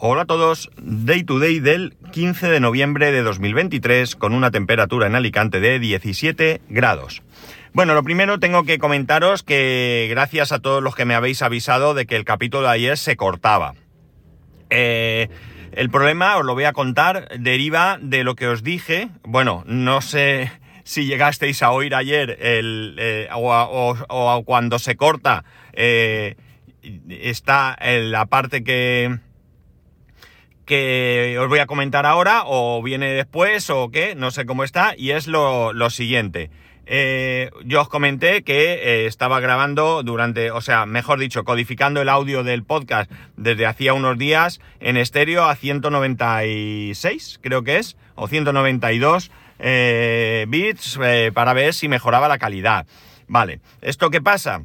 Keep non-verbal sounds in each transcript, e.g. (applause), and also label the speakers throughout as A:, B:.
A: Hola a todos, Day to Day del 15 de noviembre de 2023 con una temperatura en Alicante de 17 grados. Bueno, lo primero tengo que comentaros que gracias a todos los que me habéis avisado de que el capítulo de ayer se cortaba. Eh, el problema, os lo voy a contar, deriva de lo que os dije. Bueno, no sé (laughs) si llegasteis a oír ayer el, eh, o, cuando se corta eh, está la parte que que os voy a comentar ahora, o viene después, o qué, no sé cómo está, y es lo, siguiente. Eh, yo os comenté que eh, estaba grabando durante, o sea, mejor dicho, codificando el audio del podcast desde hacía unos días en estéreo a 196, creo que es, o 192 eh, bits para ver si mejoraba la calidad. Vale, ¿esto qué pasa?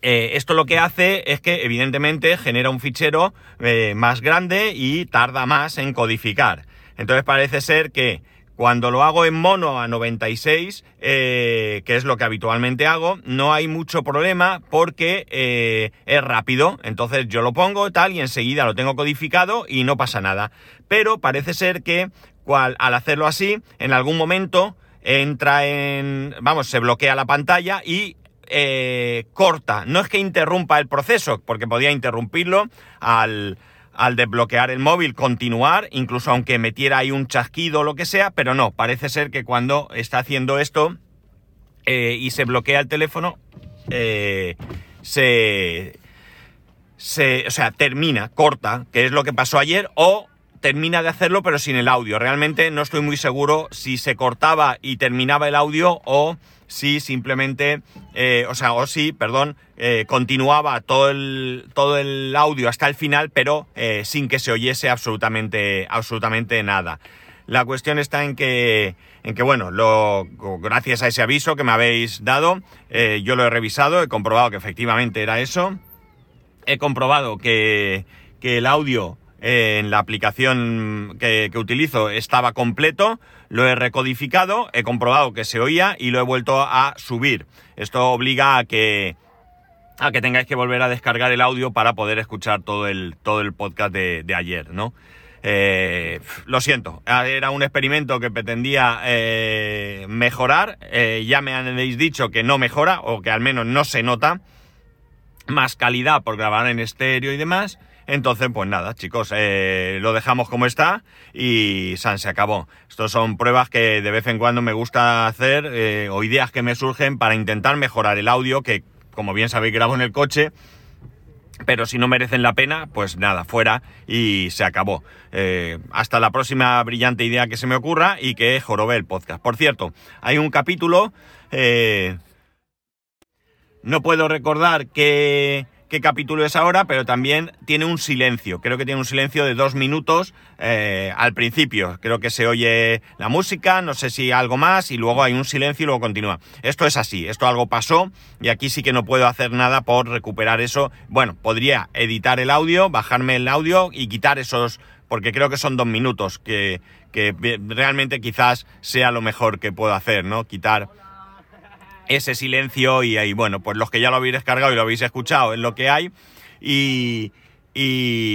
A: Eh, esto lo que hace es que evidentemente genera un fichero eh, más grande y tarda más en codificar. Entonces parece ser que cuando lo hago en mono a 96, eh, que es lo que habitualmente hago, no hay mucho problema porque es rápido. Entonces yo lo pongo tal y enseguida lo tengo codificado y no pasa nada. Pero parece ser que al hacerlo así, en algún momento entra en, vamos, se bloquea la pantalla y eh, corta. No es que interrumpa el proceso, porque podía interrumpirlo al, desbloquear el móvil, continuar, incluso aunque metiera ahí un chasquido o lo que sea, pero no, parece ser que cuando está haciendo esto eh, y se bloquea el teléfono, eh, se, se, o sea, termina, corta, que es lo que pasó ayer, o termina de hacerlo pero sin el audio. Realmente no estoy muy seguro si se cortaba y terminaba el audio o si simplemente, eh, o sea, o si, perdón, eh, continuaba todo el, todo el audio hasta el final, pero eh, sin que se oyese absolutamente, absolutamente nada. La cuestión está en que, en que bueno, lo, gracias a ese aviso que me habéis dado, yo lo he revisado, he comprobado que efectivamente era eso. He comprobado que, que el audio en la aplicación que, utilizo estaba completo, lo he recodificado, he comprobado que se oía y lo he vuelto a subir. Esto obliga a que, a que tengáis que volver a descargar el audio para poder escuchar todo el, todo el podcast de, ayer, ¿no? Eh, lo siento, era un experimento que pretendía eh, mejorar, eh, ya me habéis dicho que no mejora o que al menos no se nota más calidad por grabar en estéreo y demás. Entonces, pues nada, chicos, eh, lo dejamos como está y San se acabó. Estos son pruebas que de vez en cuando me gusta hacer eh, o ideas que me surgen para intentar mejorar el audio, que como bien sabéis grabo en el coche, pero si no merecen la pena, pues nada, fuera y se acabó. Eh, hasta la próxima brillante idea que se me ocurra y que jorobe el podcast. Por cierto, hay un capítulo... no puedo recordar que qué capítulo es ahora, pero también tiene un silencio. Creo que tiene un silencio de dos minutos eh, al principio. Creo que se oye la música, no sé si algo más, y luego hay un silencio y luego continúa. Esto es así, esto algo pasó y aquí sí que no puedo hacer nada por recuperar eso. Bueno, podría editar el audio, bajarme el audio y quitar esos, porque creo que son dos minutos, que, que realmente quizás sea lo mejor que puedo hacer, ¿no? Quitar ese silencio y ahí, bueno, pues los que ya lo habéis descargado y lo habéis escuchado es lo que hay y,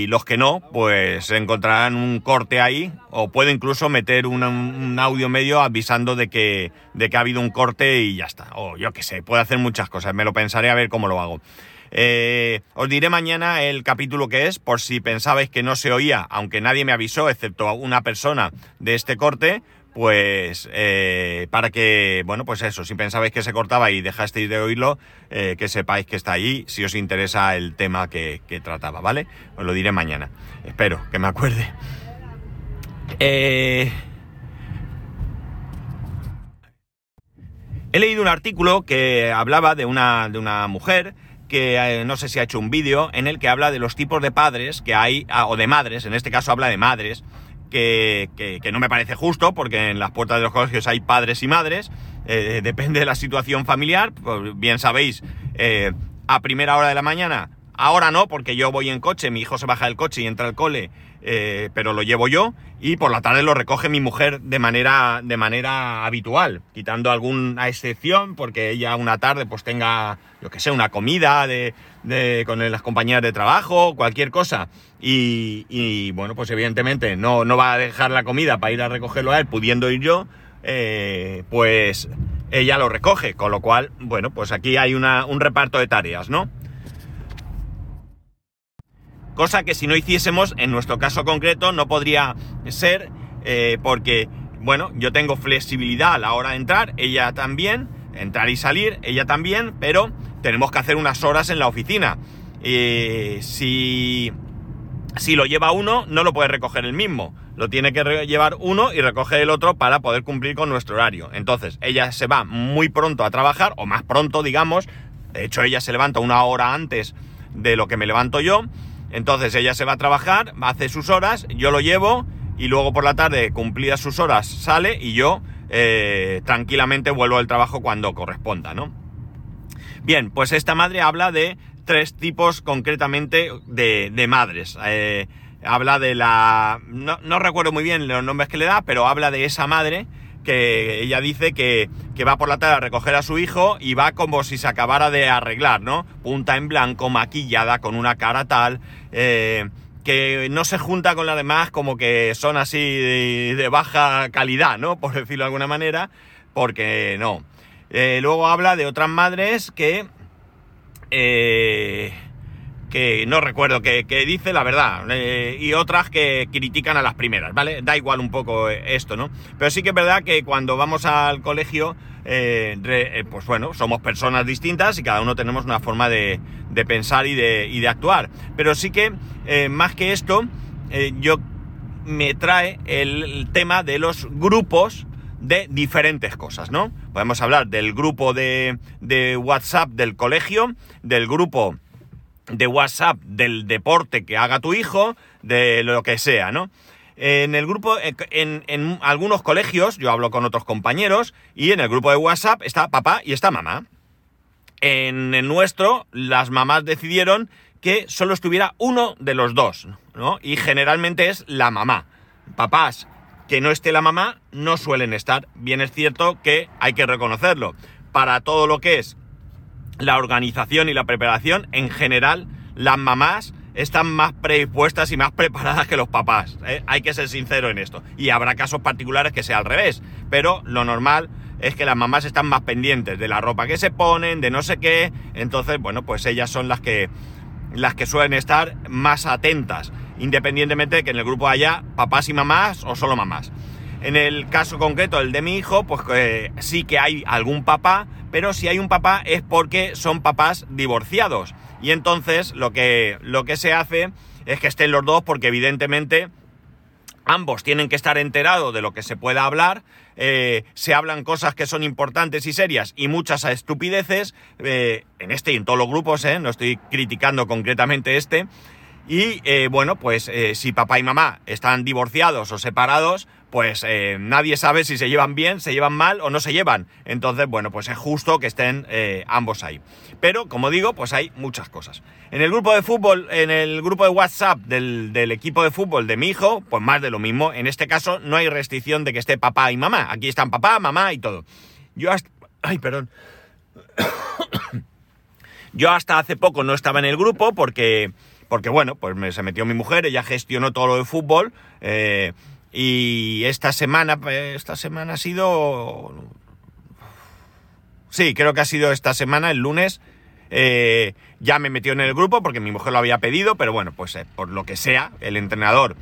A: los que no, pues encontrarán un corte ahí o puedo incluso meter un, audio medio avisando de que, de que ha habido un corte y ya está. O yo qué sé, puedo hacer muchas cosas, me lo pensaré a ver cómo lo hago. Eh, os diré mañana el capítulo que es, por si pensabais que no se oía, aunque nadie me avisó, excepto una persona de este corte, pues eh, para que, bueno, pues eso, si pensabais que se cortaba y dejasteis de oírlo, eh, que sepáis que está ahí, si os interesa el tema que, trataba, ¿vale? Os lo diré mañana, espero que me acuerde. Eh, he leído un artículo que hablaba de una, de una mujer que no sé si ha hecho un vídeo en el que habla de los tipos de padres que hay, ah, o de madres, en este caso habla de madres, que, no me parece justo, porque en las puertas de los colegios hay padres y madres, eh, (laughs) depende de la situación familiar, pues bien sabéis, eh, a primera hora de la mañana, ahora no, porque yo voy en coche, mi hijo se baja del coche y entra al cole eh, pero lo llevo yo y por la tarde lo recoge mi mujer de manera, de manera habitual, quitando alguna excepción porque ella una tarde pues tenga, yo que sé, una comida de, con las compañías de trabajo, cualquier cosa. Y, bueno, pues evidentemente no, no va a dejar la comida para ir a recogerlo a él, pudiendo ir yo, eh, pues ella lo recoge, con lo cual, bueno, pues aquí hay un reparto de tareas, ¿no? Cosa que si no hiciésemos, en nuestro caso concreto, no podría ser eh, porque, bueno, yo tengo flexibilidad a la hora de entrar, ella también, entrar y salir, ella también, pero tenemos que hacer unas horas en la oficina. Eh, si, si lo lleva uno, no lo puede recoger el mismo. Lo tiene que llevar uno y recoger el otro para poder cumplir con nuestro horario. Entonces, ella se va muy pronto a trabajar, o más pronto, digamos. De hecho, ella se levanta una hora antes de lo que me levanto yo. Entonces ella se va a trabajar, hace sus horas, yo lo llevo y luego por la tarde, cumplidas sus horas, sale y yo eh, tranquilamente vuelvo al trabajo cuando corresponda, ¿no? Bien, pues esta madre habla de tres tipos concretamente de, madres. Eh, habla de la... No, recuerdo muy bien los nombres que le da, pero habla de esa madre que ella dice que, va por la tarde a recoger a su hijo y va como si se acabara de arreglar, ¿no? Punta en blanco, maquillada, con una cara tal, eh, que no se junta con las demás como que son así de, baja calidad, ¿no? Por decirlo de alguna manera, porque no. Eh, luego habla de otras madres que... Eh, que no recuerdo que, dice la verdad, eh, y otras que critican a las primeras, ¿vale? Da igual un poco esto, ¿no? Pero sí que es verdad que cuando vamos al colegio, eh, eh, pues bueno, somos personas distintas y cada uno tenemos una forma de, pensar y de, y de, actuar. Pero sí que, más que esto, yo me trae el tema de los grupos de diferentes cosas, ¿no? Podemos hablar del grupo de, de WhatsApp del colegio, del grupo de WhatsApp del deporte que haga tu hijo, de lo que sea, ¿no? En el grupo, en, algunos colegios, yo hablo con otros compañeros, y en el grupo de WhatsApp está papá y está mamá. En el nuestro, las mamás decidieron que solo estuviera uno de los dos, ¿no? Y generalmente es la mamá. Papás que no esté la mamá no suelen estar. Bien es cierto que hay que reconocerlo. Para todo lo que es la organización y la preparación, en general, las mamás están más predispuestas y más preparadas que los papás. ¿eh? Hay que ser sincero en esto. Y habrá casos particulares que sea al revés. Pero lo normal es que las mamás están más pendientes de la ropa que se ponen, de no sé qué. Entonces, bueno, pues ellas son las que, las que suelen estar más atentas. Independientemente de que en el grupo haya papás y mamás o solo mamás. En el caso concreto, el de mi hijo, pues eh, sí que hay algún papá, pero si hay un papá es porque son papás divorciados. Y entonces lo que, lo que se hace es que estén los dos porque evidentemente ambos tienen que estar enterados de lo que se pueda hablar, eh, se hablan cosas que son importantes y serias y muchas estupideces, eh, en este y en todos los grupos, no estoy criticando concretamente este, y bueno, pues si papá y mamá están divorciados o separados, pues eh, nadie sabe si se llevan bien, se llevan mal o no se llevan. Entonces, bueno, pues es justo que estén eh, ambos ahí. Pero, como digo, pues hay muchas cosas. En el grupo de fútbol, en el grupo de WhatsApp del, equipo de fútbol de mi hijo, pues más de lo mismo. En este caso no hay restricción de que esté papá y mamá. Aquí están papá, mamá y todo. Yo hasta... Ay, perdón. (coughs) Yo hasta hace poco no estaba en el grupo porque... Porque bueno, pues me, se metió mi mujer, ella gestionó todo lo de fútbol. Eh, y esta semana, esta semana ha sido... Sí, creo que ha sido esta semana, el lunes. Eh, ya me metió en el grupo porque mi mujer lo había pedido, pero bueno, pues eh, por lo que sea, el entrenador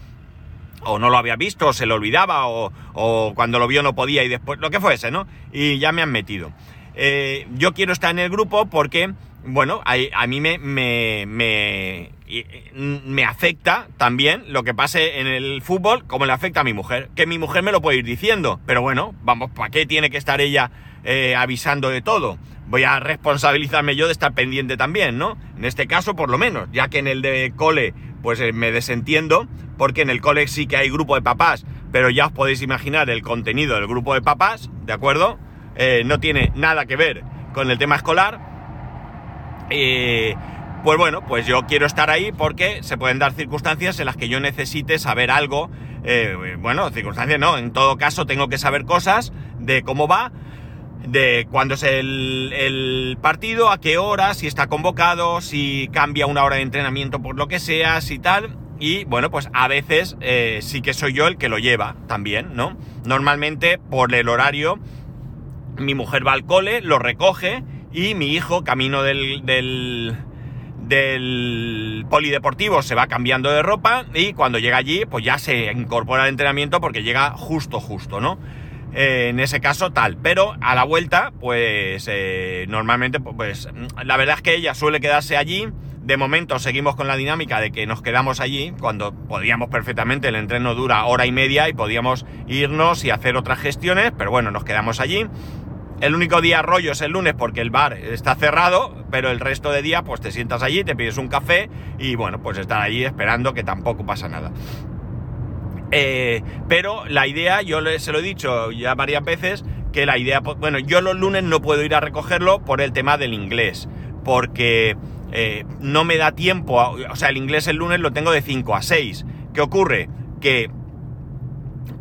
A: o no lo había visto, o se lo olvidaba, o, o, cuando lo vio no podía y después, lo que fuese, ¿no? Y ya me han metido. Eh, yo quiero estar en el grupo porque, bueno, a, mí me, me, afecta también lo que pase en el fútbol como le afecta a mi mujer. Que mi mujer me lo puede ir diciendo, pero bueno, vamos, ¿para qué tiene que estar ella eh, avisando de todo? Voy a responsabilizarme yo de estar pendiente también, ¿no? En este caso, por lo menos, ya que en el de cole, pues eh, me desentiendo, porque en el cole sí que hay grupo de papás, pero ya os podéis imaginar el contenido del grupo de papás, ¿de acuerdo? Eh, no tiene nada que ver con el tema escolar. Eh, pues bueno, pues yo quiero estar ahí porque se pueden dar circunstancias en las que yo necesite saber algo. Eh, bueno, circunstancias no, en todo caso tengo que saber cosas de cómo va, de cuándo es el, partido, a qué hora, si está convocado, si cambia una hora de entrenamiento por lo que sea, si tal. Y bueno, pues a veces eh, sí que soy yo el que lo lleva también, ¿no? Normalmente por el horario, mi mujer va al cole, lo recoge y mi hijo, camino del del polideportivo se va cambiando de ropa y cuando llega allí pues ya se incorpora al entrenamiento porque llega justo justo, ¿no? Eh, en ese caso tal, pero a la vuelta pues eh, normalmente pues la verdad es que ella suele quedarse allí, de momento seguimos con la dinámica de que nos quedamos allí cuando podíamos perfectamente, el entreno dura hora y media y podíamos irnos y hacer otras gestiones, pero bueno, nos quedamos allí el único día rollo es el lunes porque el bar está cerrado, pero el resto de día pues te sientas allí, te pides un café y bueno, pues estar allí esperando que tampoco pasa nada. Eh, pero la idea, yo se lo he dicho ya varias veces, que la idea, bueno, yo los lunes no puedo ir a recogerlo por el tema del inglés, porque eh, no me da tiempo, o sea, el inglés el lunes lo tengo de 5 a 6. ¿Qué ocurre? Que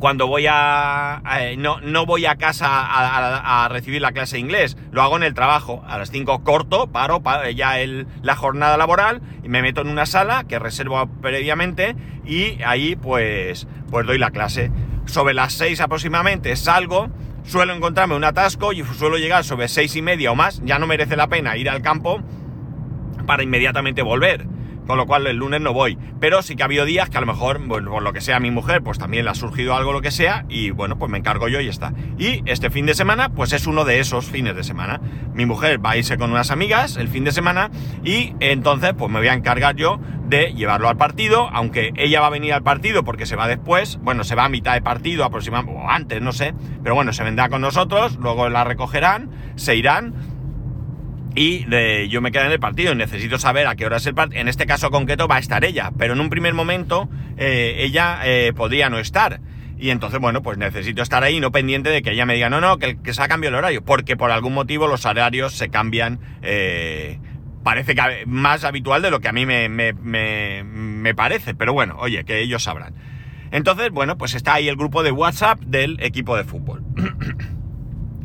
A: cuando voy a... Eh, no, no, voy a casa a, recibir la clase de inglés, lo hago en el trabajo. A las 5 corto, paro, ya el, la jornada laboral y me meto en una sala que reservo previamente y ahí pues, pues doy la clase. Sobre las 6 aproximadamente salgo, suelo encontrarme un atasco y suelo llegar sobre 6 y media o más, ya no merece la pena ir al campo para inmediatamente volver con lo cual el lunes no voy. Pero sí que ha habido días que a lo mejor, bueno, por lo que sea mi mujer, pues también le ha surgido algo, lo que sea, y bueno, pues me encargo yo y está. Y este fin de semana, pues es uno de esos fines de semana. Mi mujer va a irse con unas amigas el fin de semana y entonces pues me voy a encargar yo de llevarlo al partido, aunque ella va a venir al partido porque se va después, bueno, se va a mitad de partido aproximadamente, o antes, no sé, pero bueno, se vendrá con nosotros, luego la recogerán, se irán y yo me quedo en el partido y necesito saber a qué hora es el partido. En este caso concreto va a estar ella, pero en un primer momento eh, ella eh, podría no estar. Y entonces, bueno, pues necesito estar ahí, no pendiente de que ella me diga, no, no, que, se ha cambiado el horario, porque por algún motivo los horarios se cambian, eh, parece que más habitual de lo que a mí me, me, me parece, pero bueno, oye, que ellos sabrán. Entonces, bueno, pues está ahí el grupo de WhatsApp del equipo de fútbol. (clears throat)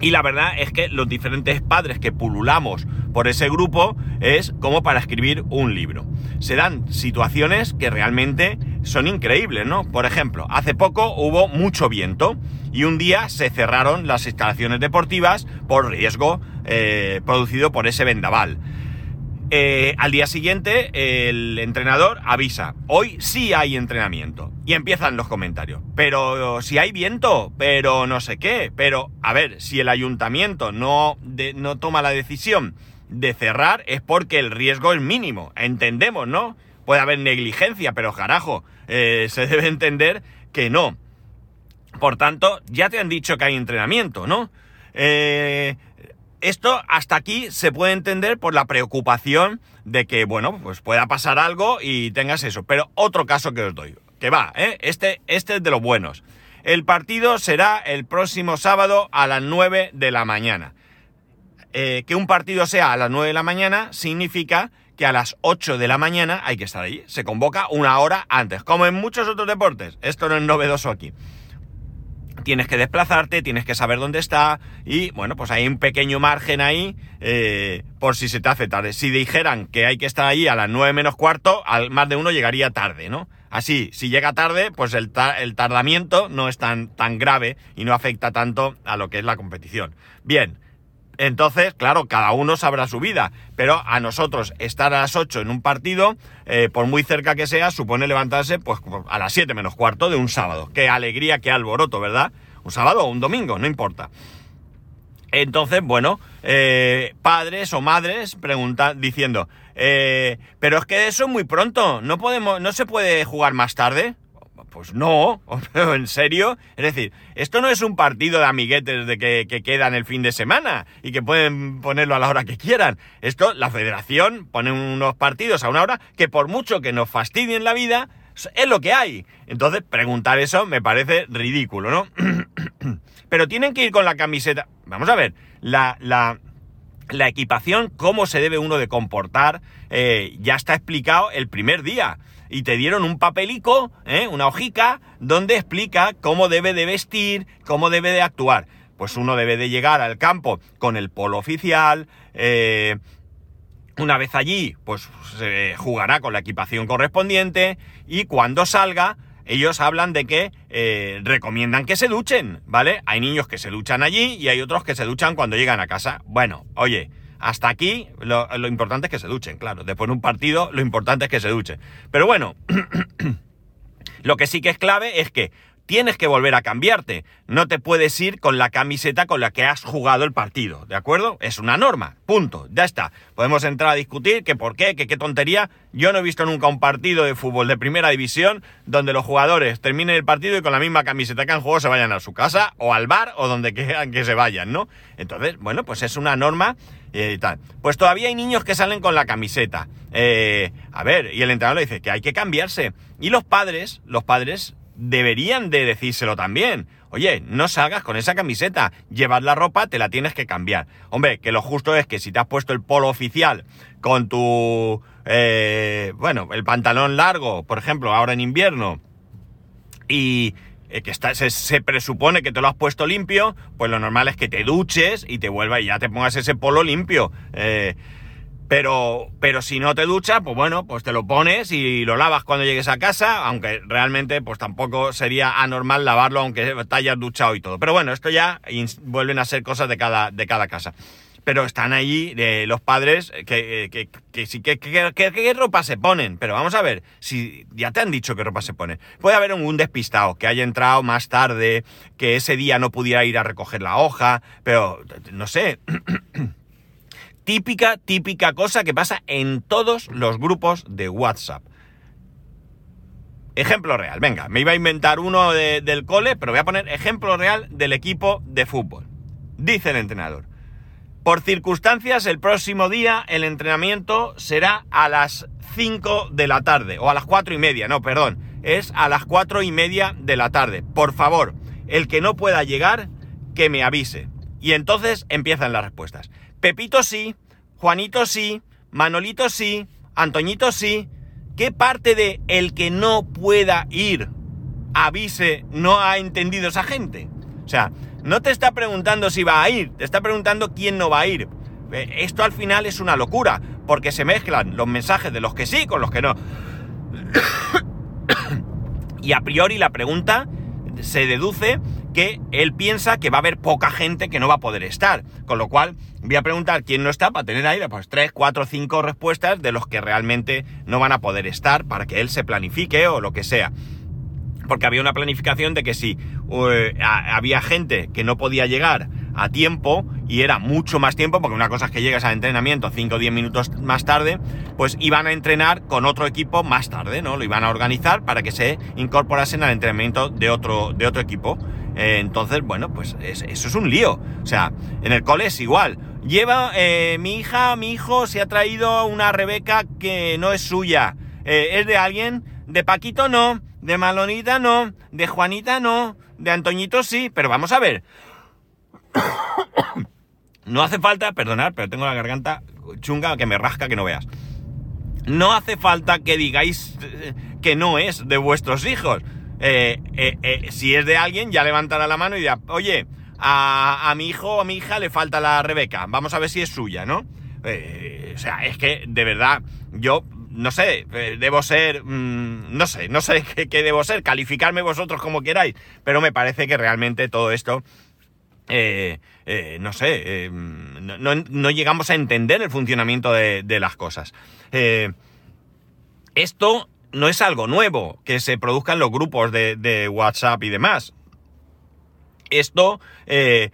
A: Y la verdad es que los diferentes padres que pululamos por ese grupo es como para escribir un libro. Se dan situaciones que realmente son increíbles, ¿no? Por ejemplo, hace poco hubo mucho viento y un día se cerraron las instalaciones deportivas por riesgo eh, producido por ese vendaval. Eh, al día siguiente el entrenador avisa, hoy sí hay entrenamiento. Y empiezan los comentarios. Pero si hay viento, pero no sé qué. Pero, a ver, si el ayuntamiento no, no toma la decisión de cerrar es porque el riesgo es mínimo. Entendemos, ¿no? Puede haber negligencia, pero carajo, eh, se debe entender que no. Por tanto, ya te han dicho que hay entrenamiento, ¿no? Eh, esto hasta aquí se puede entender por la preocupación de que, bueno, pues pueda pasar algo y tengas eso. Pero otro caso que os doy, que va, ¿eh? este, este es de los buenos. El partido será el próximo sábado a las 9 de la mañana. Eh, que un partido sea a las 9 de la mañana significa que a las 8 de la mañana hay que estar allí. Se convoca una hora antes, como en muchos otros deportes. Esto no es novedoso aquí tienes que desplazarte, tienes que saber dónde está y bueno, pues hay un pequeño margen ahí eh, por si se te hace tarde. Si dijeran que hay que estar ahí a las 9 menos cuarto, al más de uno llegaría tarde, ¿no? Así, si llega tarde, pues el, el tardamiento no es tan, tan grave y no afecta tanto a lo que es la competición. Bien, entonces, claro, cada uno sabrá su vida, pero a nosotros estar a las 8 en un partido, eh, por muy cerca que sea, supone levantarse pues a las 7 menos cuarto de un sábado. Qué alegría, qué alboroto, ¿verdad? Un sábado o un domingo, no importa. Entonces, bueno, eh, padres o madres preguntan, diciendo, eh, pero es que eso es muy pronto, no podemos, no se puede jugar más tarde. Pues no, (laughs) en serio. Es decir, esto no es un partido de amiguetes de que, que quedan el fin de semana y que pueden ponerlo a la hora que quieran. Esto, la federación pone unos partidos a una hora que por mucho que nos fastidien la vida, es lo que hay. Entonces, preguntar eso me parece ridículo, ¿no? (clears throat) Pero tienen que ir con la camiseta. Vamos a ver, la, la, la equipación, cómo se debe uno de comportar, eh, ya está explicado el primer día. Y te dieron un papelico, ¿eh? una hojica, donde explica cómo debe de vestir, cómo debe de actuar. Pues uno debe de llegar al campo con el polo oficial, eh, una vez allí, pues se jugará con la equipación correspondiente y cuando salga, ellos hablan de que eh, recomiendan que se duchen, ¿vale? Hay niños que se duchan allí y hay otros que se duchan cuando llegan a casa. Bueno, oye, hasta aquí lo, importante es que se duchen, claro. Después de un partido, lo importante es que se duchen. Pero bueno, (clears throat) lo que sí que es clave es que tienes que volver a cambiarte. No te puedes ir con la camiseta con la que has jugado el partido, ¿de acuerdo? Es una norma, punto, ya está. Podemos entrar a discutir que por qué, que qué tontería. Yo no he visto nunca un partido de fútbol de primera división donde los jugadores terminen el partido y con la misma camiseta que han jugado se vayan a su casa o al bar o donde quieran que se vayan, ¿no? Entonces, bueno, pues es una norma y tal. Pues todavía hay niños que salen con la camiseta. Eh, a ver, y el entrenador le dice que hay que cambiarse. Y los padres, los padres deberían de decírselo también. Oye, no salgas con esa camiseta, llevas la ropa, te la tienes que cambiar. Hombre, que lo justo es que si te has puesto el polo oficial con tu, eh, bueno, el pantalón largo, por ejemplo, ahora en invierno, y eh, que está, se, se, presupone que te lo has puesto limpio, pues lo normal es que te duches y te vuelvas y ya te pongas ese polo limpio. Eh, pero, pero si no te duchas, pues bueno, pues te lo pones y lo lavas cuando llegues a casa, aunque realmente pues tampoco sería anormal lavarlo aunque te hayas duchado y todo. Pero bueno, esto ya vuelven a ser cosas de cada, de cada casa. Pero están allí eh, los padres que, que, que, que, que, qué ropa se ponen. Pero vamos a ver, si ya te han dicho qué ropa se ponen. Puede haber un, despistado que haya entrado más tarde, que ese día no pudiera ir a recoger la hoja, pero no sé. (clears throat) típica, típica cosa que pasa en todos los grupos de WhatsApp. Ejemplo real, venga, me iba a inventar uno de, del cole, pero voy a poner ejemplo real del equipo de fútbol. Dice el entrenador, por circunstancias el próximo día el entrenamiento será a las 5 de la tarde, o a las 4 y media, no, perdón, es a las 4 y media de la tarde. Por favor, el que no pueda llegar, que me avise. Y entonces empiezan las respuestas. Pepito sí, Juanito sí, Manolito sí, Antoñito sí. ¿Qué parte de el que no pueda ir avise no ha entendido esa gente? O sea, no te está preguntando si va a ir, te está preguntando quién no va a ir. Esto al final es una locura, porque se mezclan los mensajes de los que sí con los que no. (coughs) y a priori la pregunta se deduce que él piensa que va a haber poca gente que no va a poder estar. Con lo cual, voy a preguntar quién no está para tener ahí pues 3, 4, 5 respuestas de los que realmente no van a poder estar para que él se planifique o lo que sea. Porque había una planificación de que si uh, había gente que no podía llegar a tiempo y era mucho más tiempo, porque una cosa es que llegas al entrenamiento 5 o 10 minutos más tarde, pues iban a entrenar con otro equipo más tarde, ¿no? Lo iban a organizar para que se incorporasen al entrenamiento de otro, de otro equipo. Eh, entonces, bueno, pues es, eso es un lío. O sea, en el cole es igual. Lleva, eh, mi hija, mi hijo se ha traído una Rebeca que no es suya. Eh, es de alguien, de Paquito no, de Malonita no, de Juanita no, de Antoñito sí, pero vamos a ver. (coughs) No hace falta, perdonad, pero tengo la garganta chunga que me rasca que no veas. No hace falta que digáis que no es de vuestros hijos. Eh, eh, eh, si es de alguien, ya levantará la mano y dirá, oye, a, a, mi hijo o a mi hija le falta la Rebeca, vamos a ver si es suya, ¿no? o sea, es que de verdad, yo no sé, debo ser, mmm, no sé, no sé (laughs) qué, debo ser, calificarme vosotros como queráis, pero me parece que realmente todo esto, no sé, no, no, llegamos a entender el funcionamiento de, las cosas. esto no es algo nuevo que se produzcan los grupos de, WhatsApp y demás. Esto, eh,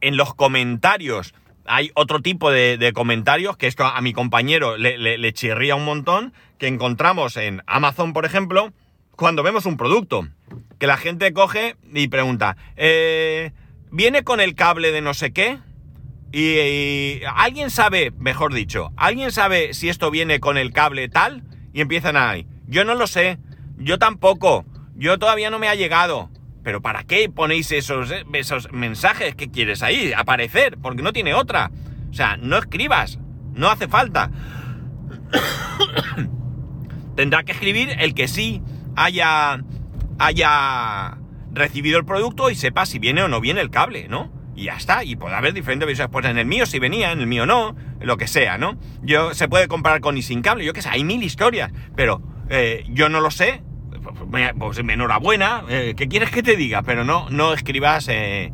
A: en los comentarios, hay otro tipo de, comentarios que esto a mi compañero le, chirría un montón, que encontramos en Amazon, por ejemplo, cuando vemos un producto, que la gente coge y pregunta, eh, ¿viene con el cable de no sé qué? Y, y, alguien sabe, mejor dicho, alguien sabe si esto viene con el cable tal y empiezan ahí. Yo no lo sé. Yo tampoco. Yo todavía no me ha llegado. Pero ¿para qué ponéis esos, esos mensajes que quieres ahí? Aparecer, porque no tiene otra. O sea, no escribas, no hace falta. (coughs) Tendrá que escribir el que sí haya, haya recibido el producto y sepa si viene o no viene el cable, ¿no? Y ya está, y puede haber diferentes versiones. Pues en el mío sí venía, en el mío no, lo que sea, ¿no? Yo, se puede comprar con y sin cable, yo qué sé, hay mil historias, pero eh, yo no lo sé, pues enhorabuena, eh, ¿qué quieres que te diga? Pero no, no escribas eh,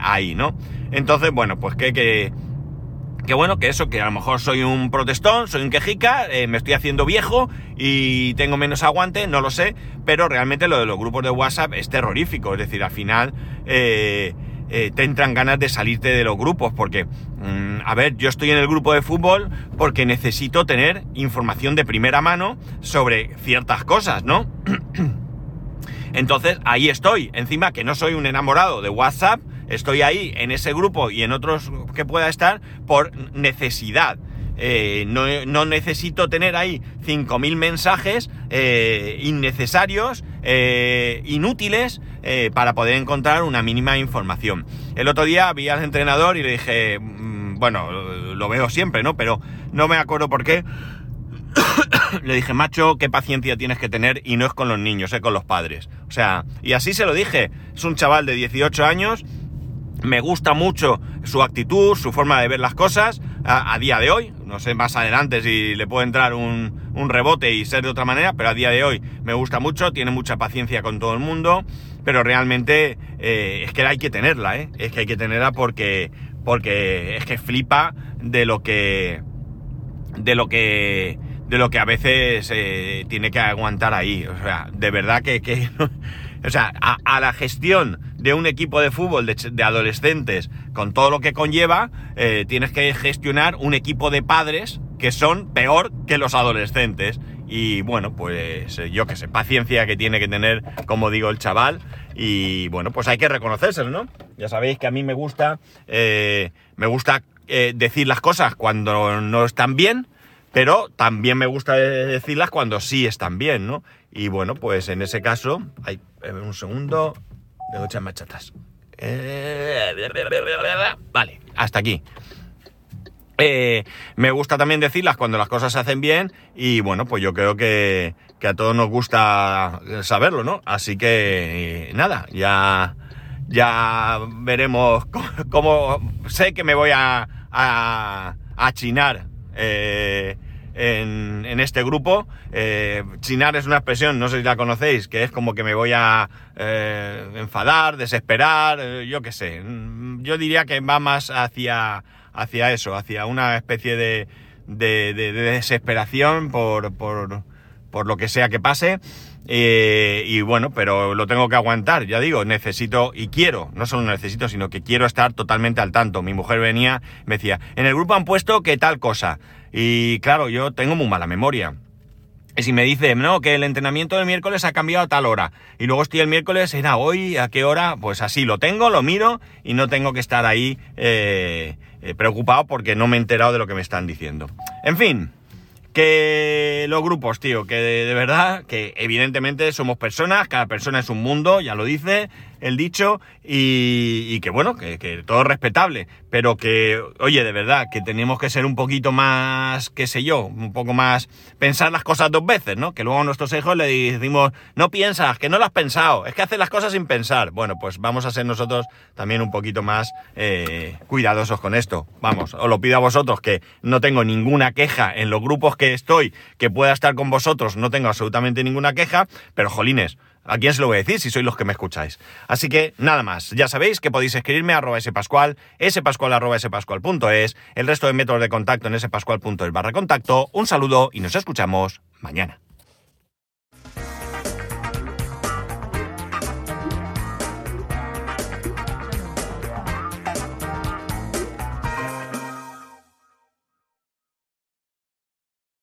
A: ahí, ¿no? Entonces, bueno, pues que, que, que, bueno, que eso, que a lo mejor soy un protestón, soy un quejica, me estoy haciendo viejo y tengo menos aguante, no lo sé, pero realmente lo de los grupos de WhatsApp es terrorífico, es decir, al final... Eh, te entran ganas de salirte de los grupos, porque, mm, a ver, yo estoy en el grupo de fútbol porque necesito tener información de primera mano sobre ciertas cosas, ¿no? (clears throat) Entonces, ahí estoy. Encima que no soy un enamorado de WhatsApp, estoy ahí en ese grupo y en otros que pueda estar por necesidad. Eh, no, necesito tener ahí 5.000 mensajes eh, innecesarios, inútiles, eh, para poder encontrar una mínima información. El otro día vi al entrenador y le dije, mm, bueno, lo veo siempre, ¿no? Pero no me acuerdo por qué. (coughs) le dije, macho, qué paciencia tienes que tener y no es con los niños, es con los padres. O sea, y así se lo dije. Es un chaval de 18 años, me gusta mucho su actitud, su forma de ver las cosas a, día de hoy. No sé más adelante si le puede entrar un, un, rebote y ser de otra manera, pero a día de hoy me gusta mucho, tiene mucha paciencia con todo el mundo pero realmente eh, es que hay que tenerla, ¿eh? Es que hay que tenerla porque, porque es que flipa de lo que, de lo que, de lo que a veces eh, tiene que aguantar ahí. O sea, de verdad que, que (laughs) o sea, a, la gestión de un equipo de fútbol de, adolescentes con todo lo que conlleva, eh, tienes que gestionar un equipo de padres que son peor que los adolescentes. Y bueno, pues eh, yo que sé, paciencia que tiene que tener, como digo, el chaval. Y bueno, pues hay que reconocérselo, ¿no? Ya sabéis que a mí me gusta, eh, me gusta decir las cosas cuando no están bien, pero también me gusta decirlas cuando sí están bien, ¿no? Y bueno, pues en ese caso, hay un segundo, de echar machatas. Vale, hasta aquí. Eh, me gusta también decirlas cuando las cosas se hacen bien y bueno, pues yo creo que, a todos nos gusta saberlo, ¿no? Así que nada, ya, ya veremos (laughs) cómo, sé que me voy a, a, chinar. Eh, en, este grupo. Eh, chinar es una expresión, no sé si la conocéis, que es como que me voy a enfadar, desesperar, yo qué sé. Yo diría que va más hacia, hacia eso, hacia una especie de, de, desesperación por, por, por, lo que sea que pase. Eh, y bueno, pero lo tengo que aguantar, ya digo, necesito y quiero, no solo necesito, sino que quiero estar totalmente al tanto. Mi mujer venía, me decía, en el grupo han puesto que tal cosa. Y claro, yo tengo muy mala memoria. Y si me dice, no, que el entrenamiento del miércoles ha cambiado a tal hora, y luego estoy el miércoles, era hoy, a qué hora, pues así lo tengo, lo miro, y no tengo que estar ahí eh, eh, preocupado porque no me he enterado de lo que me están diciendo. En fin, que los grupos, tío, que de, verdad, que evidentemente somos personas, cada persona es un mundo, ya lo dice el dicho, y, que bueno, que, que, todo respetable, pero que, oye, de verdad, que tenemos que ser un poquito más, qué sé yo, un poco más, pensar las cosas dos veces, ¿no? Que luego a nuestros hijos le decimos, no piensas, que no lo has pensado, es que haces las cosas sin pensar. Bueno, pues vamos a ser nosotros también un poquito más eh, cuidadosos con esto. Vamos, os lo pido a vosotros, que no tengo ninguna queja en los grupos que estoy, que pueda estar con vosotros, no tengo absolutamente ninguna queja, pero jolines, ¿A quién se lo voy a decir si sois los que me escucháis? Así que nada más, ya sabéis que podéis escribirme a arroba spascual, spascual arroba spascual.es, el resto de métodos de contacto en spascual.es barra contacto. Un saludo y nos escuchamos mañana.